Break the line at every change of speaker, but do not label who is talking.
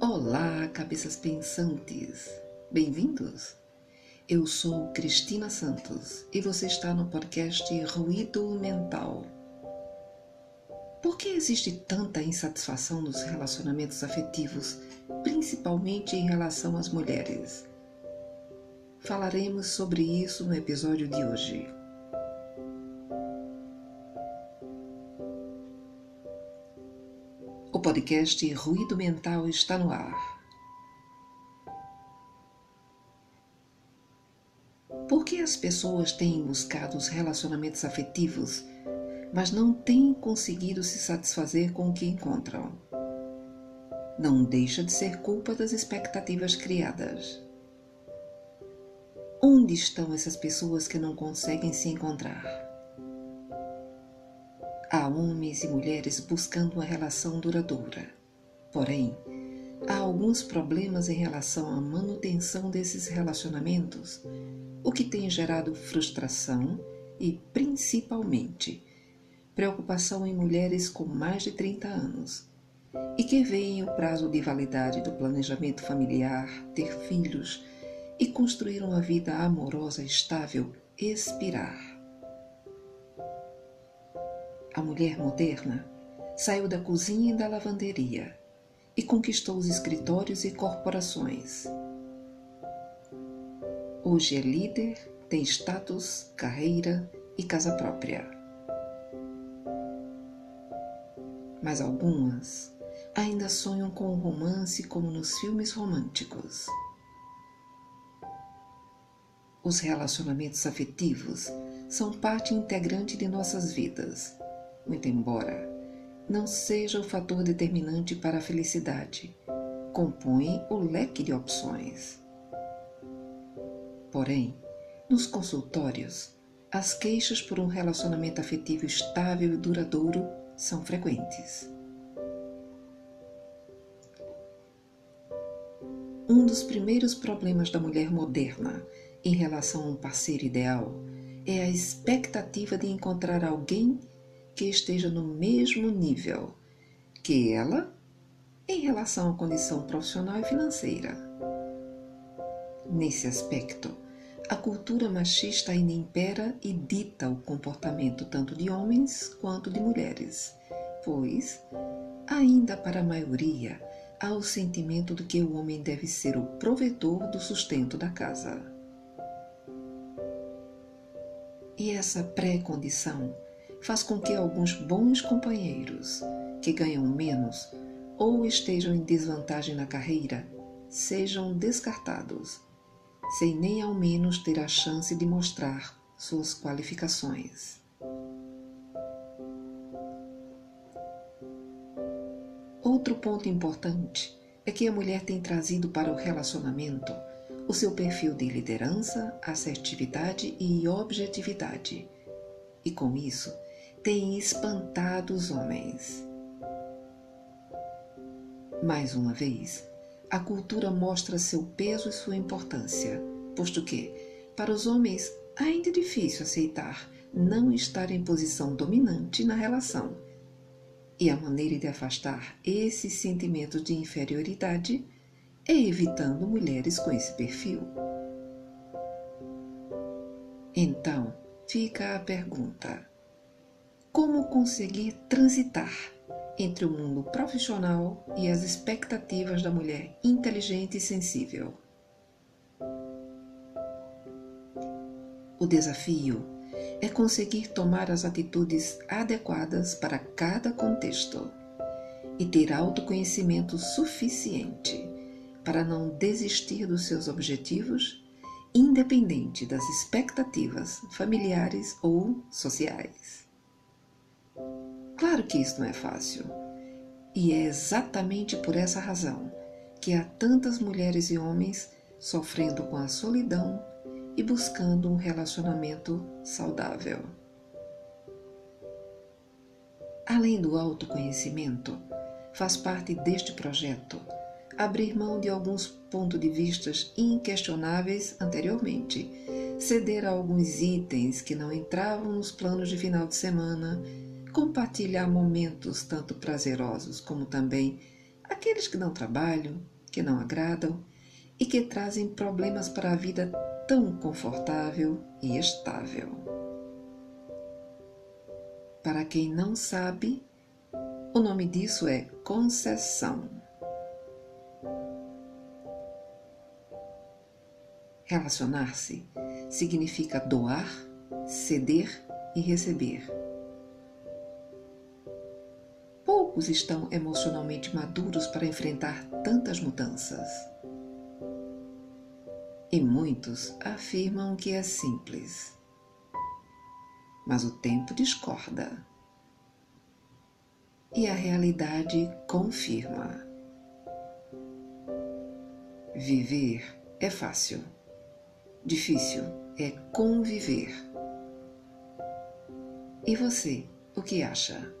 Olá, cabeças pensantes! Bem-vindos! Eu sou Cristina Santos e você está no podcast Ruído Mental. Por que existe tanta insatisfação nos relacionamentos afetivos, principalmente em relação às mulheres? Falaremos sobre isso no episódio de hoje. Podcast Ruído Mental está no ar. Por que as pessoas têm buscado os relacionamentos afetivos, mas não têm conseguido se satisfazer com o que encontram? Não deixa de ser culpa das expectativas criadas. Onde estão essas pessoas que não conseguem se encontrar? Há homens e mulheres buscando uma relação duradoura. Porém, há alguns problemas em relação à manutenção desses relacionamentos, o que tem gerado frustração e, principalmente, preocupação em mulheres com mais de 30 anos e que veem o prazo de validade do planejamento familiar, ter filhos e construir uma vida amorosa estável expirar. A mulher moderna saiu da cozinha e da lavanderia e conquistou os escritórios e corporações. Hoje é líder, tem status, carreira e casa própria. Mas algumas ainda sonham com o romance como nos filmes românticos. Os relacionamentos afetivos são parte integrante de nossas vidas muito embora não seja o fator determinante para a felicidade, compõe o leque de opções. Porém, nos consultórios, as queixas por um relacionamento afetivo estável e duradouro são frequentes. Um dos primeiros problemas da mulher moderna em relação a um parceiro ideal é a expectativa de encontrar alguém que esteja no mesmo nível que ela em relação à condição profissional e financeira. Nesse aspecto, a cultura machista ainda impera e dita o comportamento tanto de homens quanto de mulheres, pois, ainda para a maioria, há o sentimento de que o homem deve ser o provedor do sustento da casa. E essa pré-condição faz com que alguns bons companheiros, que ganham menos ou estejam em desvantagem na carreira, sejam descartados, sem nem ao menos ter a chance de mostrar suas qualificações. Outro ponto importante é que a mulher tem trazido para o relacionamento o seu perfil de liderança, assertividade e objetividade, e com isso tem espantado os homens. Mais uma vez, a cultura mostra seu peso e sua importância, posto que, para os homens, ainda é difícil aceitar não estar em posição dominante na relação. E a maneira de afastar esse sentimento de inferioridade é evitando mulheres com esse perfil. Então, fica a pergunta: como conseguir transitar entre o mundo profissional e as expectativas da mulher inteligente e sensível. O desafio é conseguir tomar as atitudes adequadas para cada contexto e ter autoconhecimento suficiente para não desistir dos seus objetivos, independente das expectativas familiares ou sociais. Claro que isso não é fácil. E é exatamente por essa razão que há tantas mulheres e homens sofrendo com a solidão e buscando um relacionamento saudável. Além do autoconhecimento, faz parte deste projeto abrir mão de alguns pontos de vistas inquestionáveis anteriormente, ceder a alguns itens que não entravam nos planos de final de semana compartilhar momentos tanto prazerosos como também aqueles que não trabalham, que não agradam e que trazem problemas para a vida tão confortável e estável. Para quem não sabe, o nome disso é concessão. Relacionar-se significa doar, ceder e receber. Poucos estão emocionalmente maduros para enfrentar tantas mudanças. E muitos afirmam que é simples. Mas o tempo discorda. E a realidade confirma. Viver é fácil. Difícil é conviver. E você, o que acha?